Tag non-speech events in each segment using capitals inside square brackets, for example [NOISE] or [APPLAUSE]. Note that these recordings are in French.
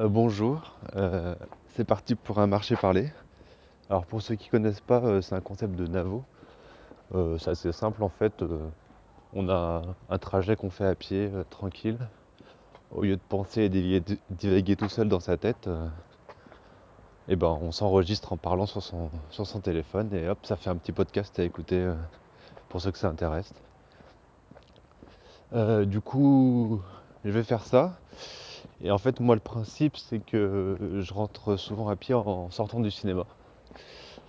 Euh, bonjour, euh, c'est parti pour un marché parlé. Alors pour ceux qui ne connaissent pas, euh, c'est un concept de Navo. C'est assez simple en fait. on a un trajet qu'on fait à pied, tranquille. Au lieu de penser et divaguer, tout seul dans sa tête, et ben on s'enregistre en parlant sur son, téléphone et hop, ça fait un petit podcast à écouter pour ceux que ça intéresse. Du coup, je vais faire ça. Et en fait, moi, le principe, c'est que je rentre souvent à pied en sortant du cinéma.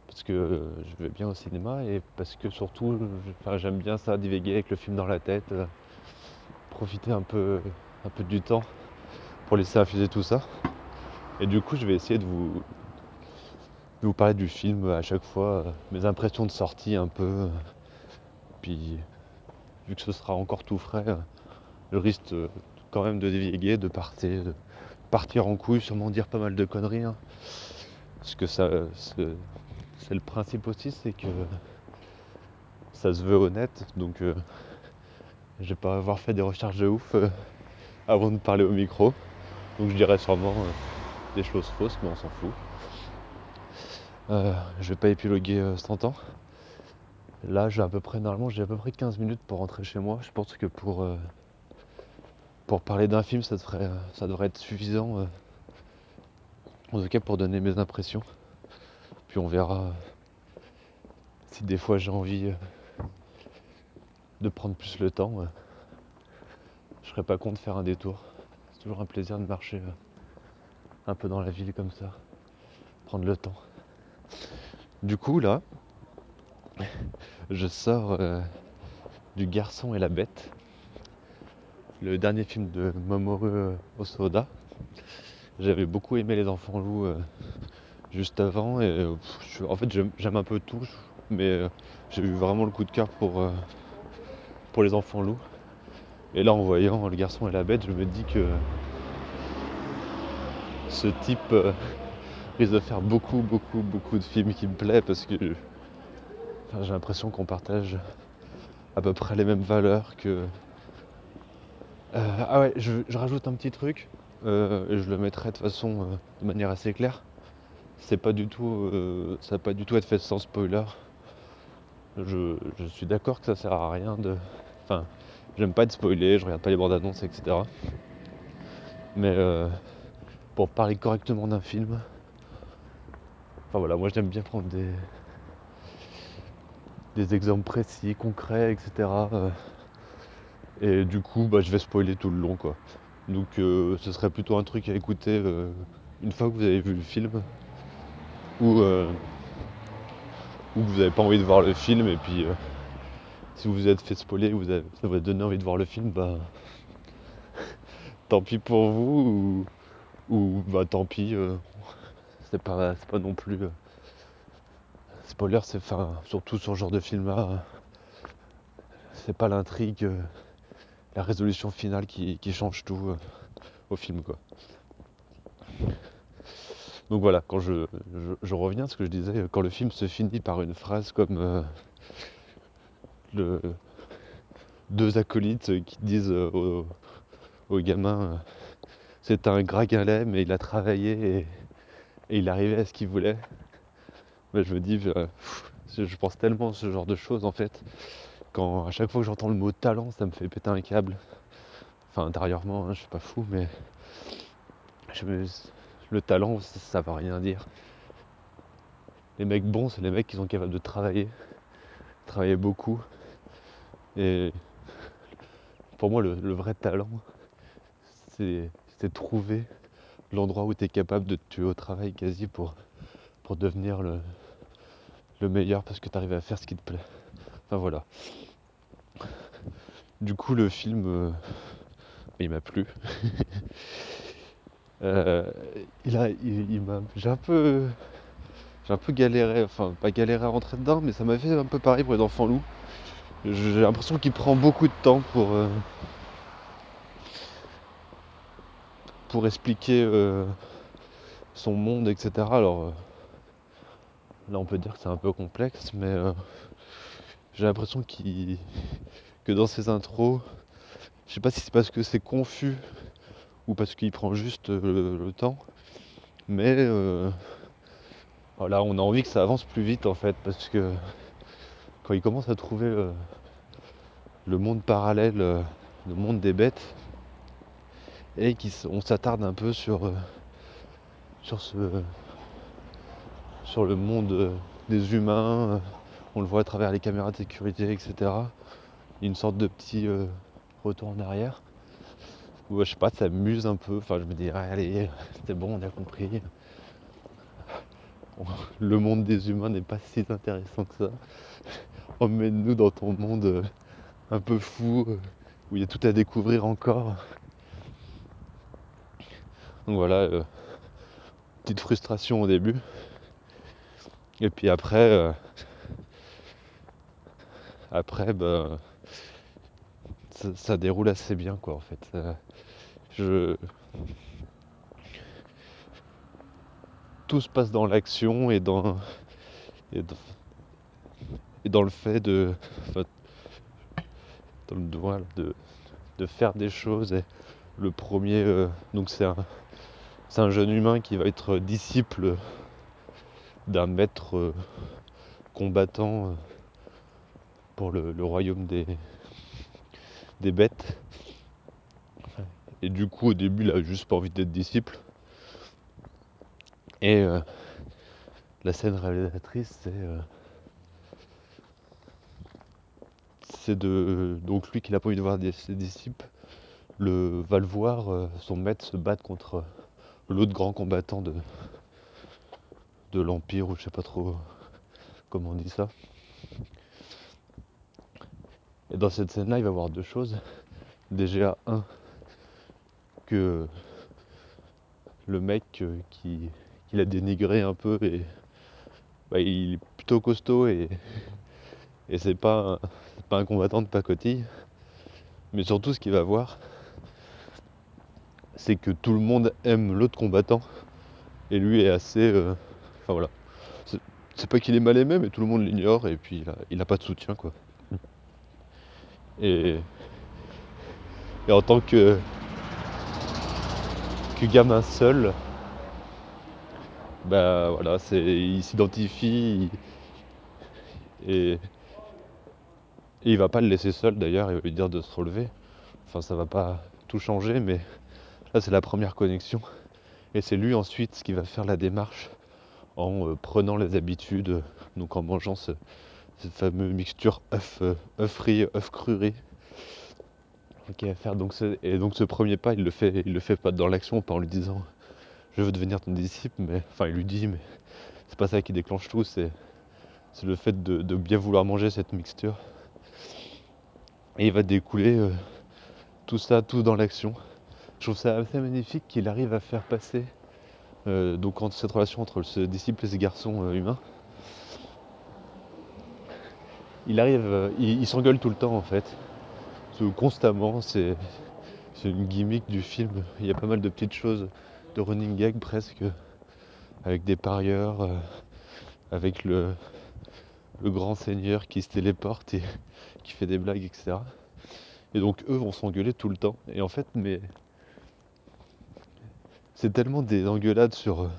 Parce que je vais bien au cinéma et parce que surtout, enfin, j'aime bien ça, divaguer avec le film dans la tête, euh, profiter un peu, un peu du temps pour laisser infuser tout ça. Et du coup, je vais essayer de vous, de vous parler du film à chaque fois, euh, mes impressions de sortie un peu. euh, Puis, vu que ce sera encore tout frais, euh, je risque euh, quand même de divaguer, de partir, de partir en couille, sûrement dire pas mal de conneries. hein. Parce que ça, c'est le principe aussi, c'est que ça se veut honnête, donc euh, je vais pas avoir fait des recherches de ouf euh, avant de parler au micro. Donc je dirais sûrement euh, des choses fausses, mais on s'en fout. Je vais pas épiloguer euh, 100 ans. Là, j'ai à peu près, normalement, j'ai à peu près 15 minutes pour rentrer chez moi. Je pense que pour, pour parler d'un film, ça devrait, être suffisant. euh, en tout cas, pour donner mes impressions. Puis on verra euh, si des fois j'ai envie euh, de prendre plus le temps. je serais pas con de faire un détour. C'est toujours un plaisir de marcher un peu dans la ville comme ça, prendre le temps. Du coup, là, je sors du Garçon et la Bête, le dernier film de Mamoru Osoda. J'avais beaucoup aimé Les Enfants Loups euh, juste avant et euh, en fait j'aime un peu tout, mais euh, j'ai eu vraiment le coup de cœur pour, pour Les Enfants Loups. Et là, en voyant Le Garçon et la Bête, je me dis que ce type risque de faire beaucoup, beaucoup, beaucoup de films qui me plaisent parce que j'ai l'impression qu'on partage à peu près les mêmes valeurs que. Euh, ah ouais, je, rajoute un petit truc euh, et je le mettrai de façon euh, de manière assez claire. C'est pas du tout, ça va pas du tout être fait sans spoiler. Je, suis d'accord que ça sert à rien de. Enfin, j'aime pas être spoilé, je regarde pas les bandes annonces, etc. Mais pour parler correctement d'un film, enfin voilà, moi j'aime bien prendre des, des exemples précis, concrets, etc. et du coup, bah, je vais spoiler tout le long, quoi. Donc, euh, ce serait plutôt un truc à écouter euh, une fois que vous avez vu le film, ou, euh, ou que vous n'avez pas envie de voir le film, et puis si vous vous êtes fait spoiler, vous avez, vous a donné envie de voir le film, bah [LAUGHS] tant pis pour vous, ou, ou, bah tant pis, c'est pas, pas non plus. spoiler, c'est surtout sur ce genre de film-là, c'est pas l'intrigue, la résolution finale qui, change tout euh, au film, quoi. Donc voilà, quand je, je- reviens à ce que je disais, quand le film se finit par une phrase comme euh, le, deux acolytes qui disent euh, au, gamin c'est un gras galet mais il a travaillé et, il arrivé à ce qu'il voulait, je me dis, je je pense tellement à ce genre de choses en fait, quand à chaque fois que j'entends le mot talent, ça me fait péter un câble. Enfin intérieurement, hein, je suis pas fou, mais le talent, ça, ça veut rien dire. Les mecs bons, c'est les mecs qui sont capables de travailler, travailler beaucoup. Et pour moi, le, vrai talent, c'est c'est trouver l'endroit où tu es capable de te tuer au travail quasi pour, pour devenir le, le meilleur parce que tu arrives à faire ce qui te plaît. Enfin voilà. Du coup, le film, euh, il m'a plu. [LAUGHS] Euh, il a, il, m'a, j'ai un peu, j'ai un peu galéré, enfin pas galéré à rentrer dedans, mais ça m'a fait un peu pareil pour les enfants loups. J'ai l'impression qu'il prend beaucoup de temps pour, euh, pour expliquer son monde, etc. Alors là, on peut dire que c'est un peu complexe, mais j'ai l'impression qu'il, [LAUGHS] que dans ses intros, je sais pas si c'est parce que c'est confus ou parce qu'il prend juste le, temps. Mais voilà, on a envie que ça avance plus vite en fait, parce que quand il commence à trouver le monde parallèle, le monde des bêtes, et qu'on s'attarde un peu sur, sur, ce, sur le monde des humains, on le voit à travers les caméras de sécurité, etc. Une sorte de petit retour en arrière. Ou je sais pas, ça m'amuse un peu. Enfin, je me dis, allez, [LAUGHS] c'était bon, on a compris. [LAUGHS] Le monde des humains n'est pas si intéressant que ça. [LAUGHS] Emmène-nous dans ton monde euh, un peu fou, euh, où il y a tout à découvrir encore. Donc voilà, euh, petite frustration au début. Et puis après, après, bah, ça, déroule assez bien, quoi, en fait. je, tout se passe dans l'action et dans, et dans, le fait de, dans le, de, de faire des choses. Et le premier, euh, donc c'est un, un jeune humain qui va être disciple d'un maître euh, combattant euh, pour le, royaume des, des bêtes. Et du coup, au début, il a juste pas envie d'être disciple. Et euh, la scène réalisatrice, c'est euh, c'est de donc lui qui n'a pas envie de voir ses disciples le va le voir euh, son maître se battre contre l'autre grand combattant de de l'empire ou je sais pas trop comment on dit ça et dans cette scène là il va voir deux choses déjà un que le mec qui qu'il a dénigré un peu et bah, il est plutôt costaud et, c'est pas, un combattant de pacotille. Mais surtout ce qu'il va voir, c'est que tout le monde aime l'autre combattant et lui est assez. Euh, enfin voilà. C'est pas qu'il est mal aimé, mais tout le monde l'ignore et puis il a, pas de soutien quoi. Et, en tant que, gamin seul, bah voilà, il s'identifie et, et il va pas le laisser seul d'ailleurs, il va lui dire de se relever. Enfin ça va pas tout changer mais là c'est la première connexion. Et c'est lui ensuite qui va faire la démarche en euh, prenant les habitudes, donc en mangeant cette fameuse mixture œuf, euh, œuf œuf cru faire donc et donc ce premier pas il le fait il le fait pas dans l'action pas en lui disant je veux devenir ton disciple, mais enfin il lui dit, mais c'est pas ça qui déclenche tout, c'est, le fait de, bien vouloir manger cette mixture. Et il va découler euh, tout ça, tout dans l'action. Je trouve ça assez magnifique qu'il arrive à faire passer euh, donc cette relation entre ce disciple et ce garçon humain. Il arrive, il, s'engueule tout le temps en fait, constamment. C'est, une gimmick du film. Il y a pas mal de petites choses de running gag presque, avec des parieurs, euh, avec le, le grand seigneur qui se téléporte et [LAUGHS] qui fait des blagues, etc. Et donc eux vont s'engueuler tout le temps. Et en fait, mais c'est tellement des engueulades sur, euh,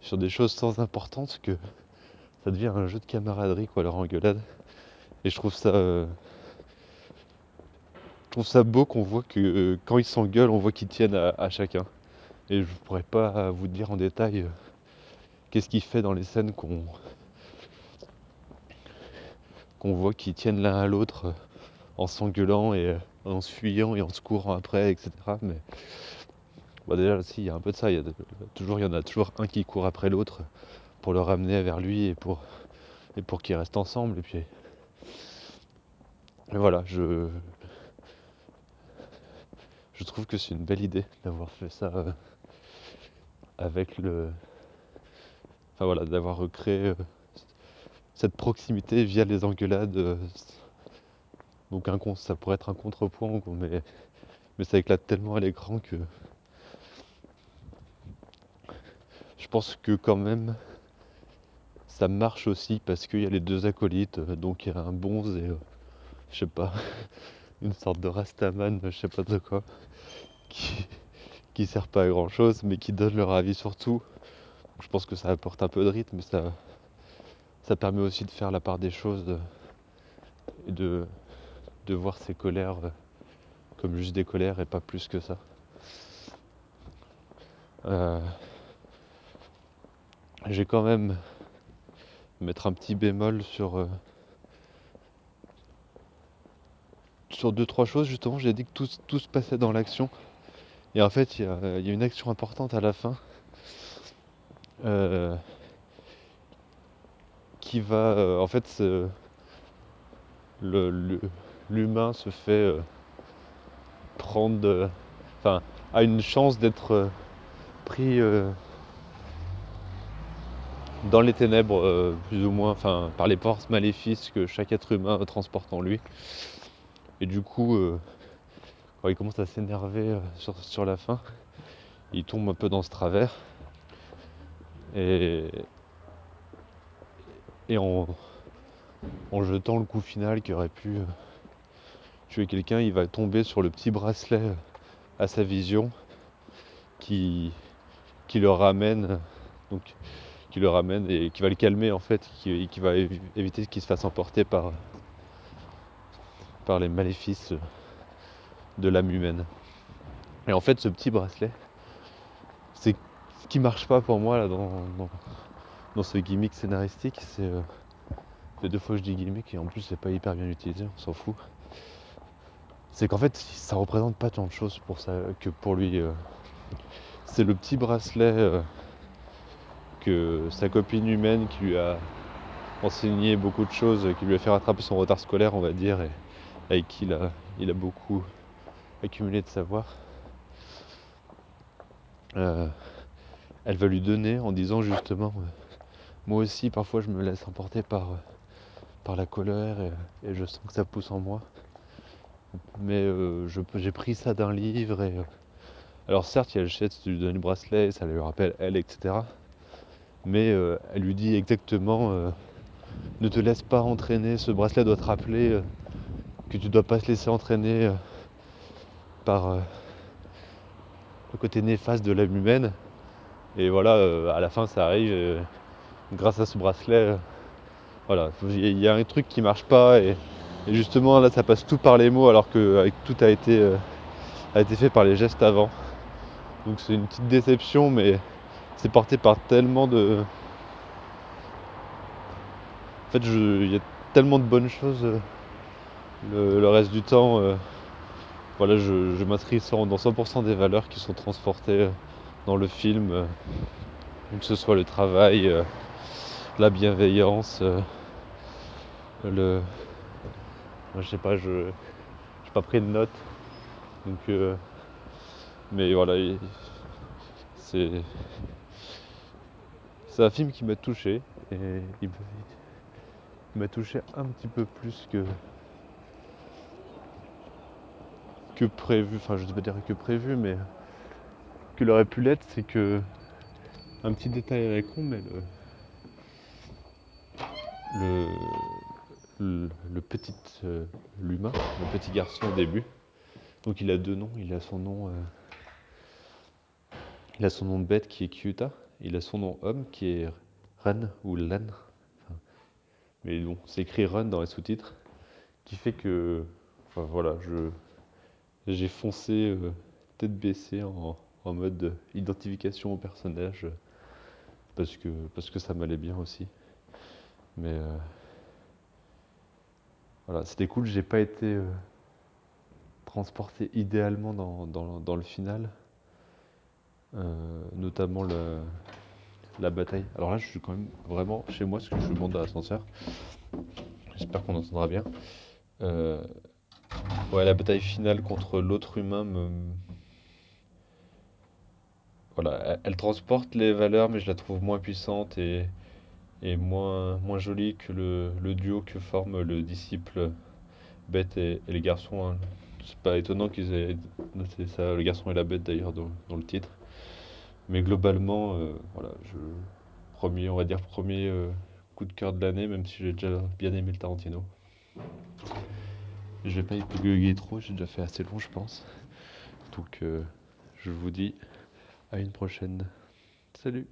sur des choses sans importance que ça devient un jeu de camaraderie, quoi, leur engueulade. Et je trouve ça. Euh, je trouve ça beau qu'on voit que quand ils s'engueulent, on voit qu'ils tiennent à chacun. Et je pourrais pas vous dire en détail euh, qu'est-ce qu'il fait dans les scènes qu'on qu'on voit qu'ils tiennent l'un à l'autre euh, en s'engueulant et euh, en se fuyant et en se courant après, etc. Mais bah déjà si il y a un peu de ça, il y, y en a toujours un qui court après l'autre pour le ramener vers lui et pour, et pour qu'ils restent ensemble. Et puis et voilà, je, je trouve que c'est une belle idée d'avoir fait ça avec le. Enfin voilà, d'avoir recréé euh, cette proximité via les engueulades. Euh, donc ça pourrait être un contrepoint, mais, mais ça éclate tellement à l'écran que. Je pense que quand même ça marche aussi parce qu'il y a les deux acolytes, euh, donc il y a un bonze et je sais pas, [LAUGHS] une sorte de rastaman, je sais pas de quoi, qui, qui sert pas à grand chose, mais qui donnent leur avis sur tout. Je pense que ça apporte un peu de rythme, mais ça, ça permet aussi de faire la part des choses de- et de, de voir ses colères euh, comme juste des colères et pas plus que ça. Euh, J'ai quand même mettre un petit bémol sur, euh, sur deux trois choses justement. J'ai dit que tout, se passait dans l'action et en fait il y a, y a une action importante à la fin euh, qui va euh, en fait l'humain se fait euh, prendre enfin a une chance d'être pris dans les ténèbres plus ou moins enfin par les forces maléfiques que chaque être humain transporte en lui et du coup euh, quand il commence à s'énerver euh, sur, sur la fin il tombe un peu dans ce travers. Et, et en, en jetant le coup final qui aurait pu euh, tuer quelqu'un, il va tomber sur le petit bracelet à sa vision qui, qui le ramène, donc qui le ramène et qui va le calmer en fait, qui, qui va évi- éviter qu'il se fasse emporter par, par les maléfices de l'âme humaine. Et en fait, ce petit bracelet, c'est ce qui marche pas pour moi là dans, dans, ce gimmick scénaristique, c'est euh, deux fois je dis gimmick et en plus c'est pas hyper bien utilisé, on s'en fout. C'est qu'en fait ça représente pas tant de choses pour ça que pour lui. euh. C'est le petit bracelet euh, que sa copine humaine qui lui a enseigné beaucoup de choses, qui lui a fait rattraper son retard scolaire on va dire, avec qui il a, il a beaucoup accumulé de savoir. Euh, elle va lui donner en disant justement euh, moi aussi parfois je me laisse emporter par, euh, par la colère et, je sens que ça pousse en moi. Mais j'ai pris ça d'un livre et. alors certes il y a le chat, tu lui donnes le bracelet, ça lui rappelle elle, etc. Mais elle lui dit exactement ne te laisse pas entraîner, ce bracelet doit te rappeler que tu dois pas se laisser entraîner euh, par euh, le côté néfaste de l'âme humaine. Et voilà, euh, à la fin ça arrive, grâce à ce bracelet, voilà, il y a un truc qui marche pas et, et justement là ça passe tout par les mots alors que avec tout a été, a été fait par les gestes avant. Donc c'est une petite déception mais c'est porté par tellement de. En fait il y a tellement de bonnes choses le, reste du temps. euh, voilà, je, je m'inscris dans dans 100% des valeurs qui sont transportées euh, dans le film, euh, que ce soit le travail, la bienveillance, le. Je sais pas, je j'ai pas pris de notes, donc mais voilà, il- c'est c'est un film qui m'a touché et il m'a touché un petit peu plus que que prévu, enfin je ne vais pas dire que prévu, mais qu'il aurait pu l'être, c'est que un petit détail avec con, mais le le, le, petit euh, l'humain, le petit garçon au début. Donc il a deux noms, il a son nom euh, il a son nom de bête qui est Kyuta, il a son nom homme qui est Ren ou Lan. Mais bon, c'est écrit Run dans les sous-titres, qui fait que enfin voilà, je j'ai foncé euh, tête baissée en, mode identification au personnage euh, parce que parce que ça m'allait bien aussi. Mais euh, voilà, c'était cool, j'ai pas été transporté idéalement dans, dans- le final, notamment la bataille. Alors là, je suis quand même vraiment chez moi, parce que je monte dans l'ascenseur. J'espère qu'on entendra bien. Ouais, la bataille finale contre l'autre humain. Voilà, elle, transporte les valeurs, mais je la trouve moins puissante et, moins, jolie que le, duo que forment le disciple bête et, les garçons. hein. C'est pas étonnant qu'ils aient noté ça, le garçon et la bête d'ailleurs, dans, dans le titre. Mais globalement, euh, voilà, je, premier, on va dire premier euh, coup de cœur de l'année, même si j'ai déjà bien aimé le Tarantino. Je vais pas épiloguer trop, j'ai déjà fait assez long, je pense. Donc, euh, je vous dis à une prochaine. Salut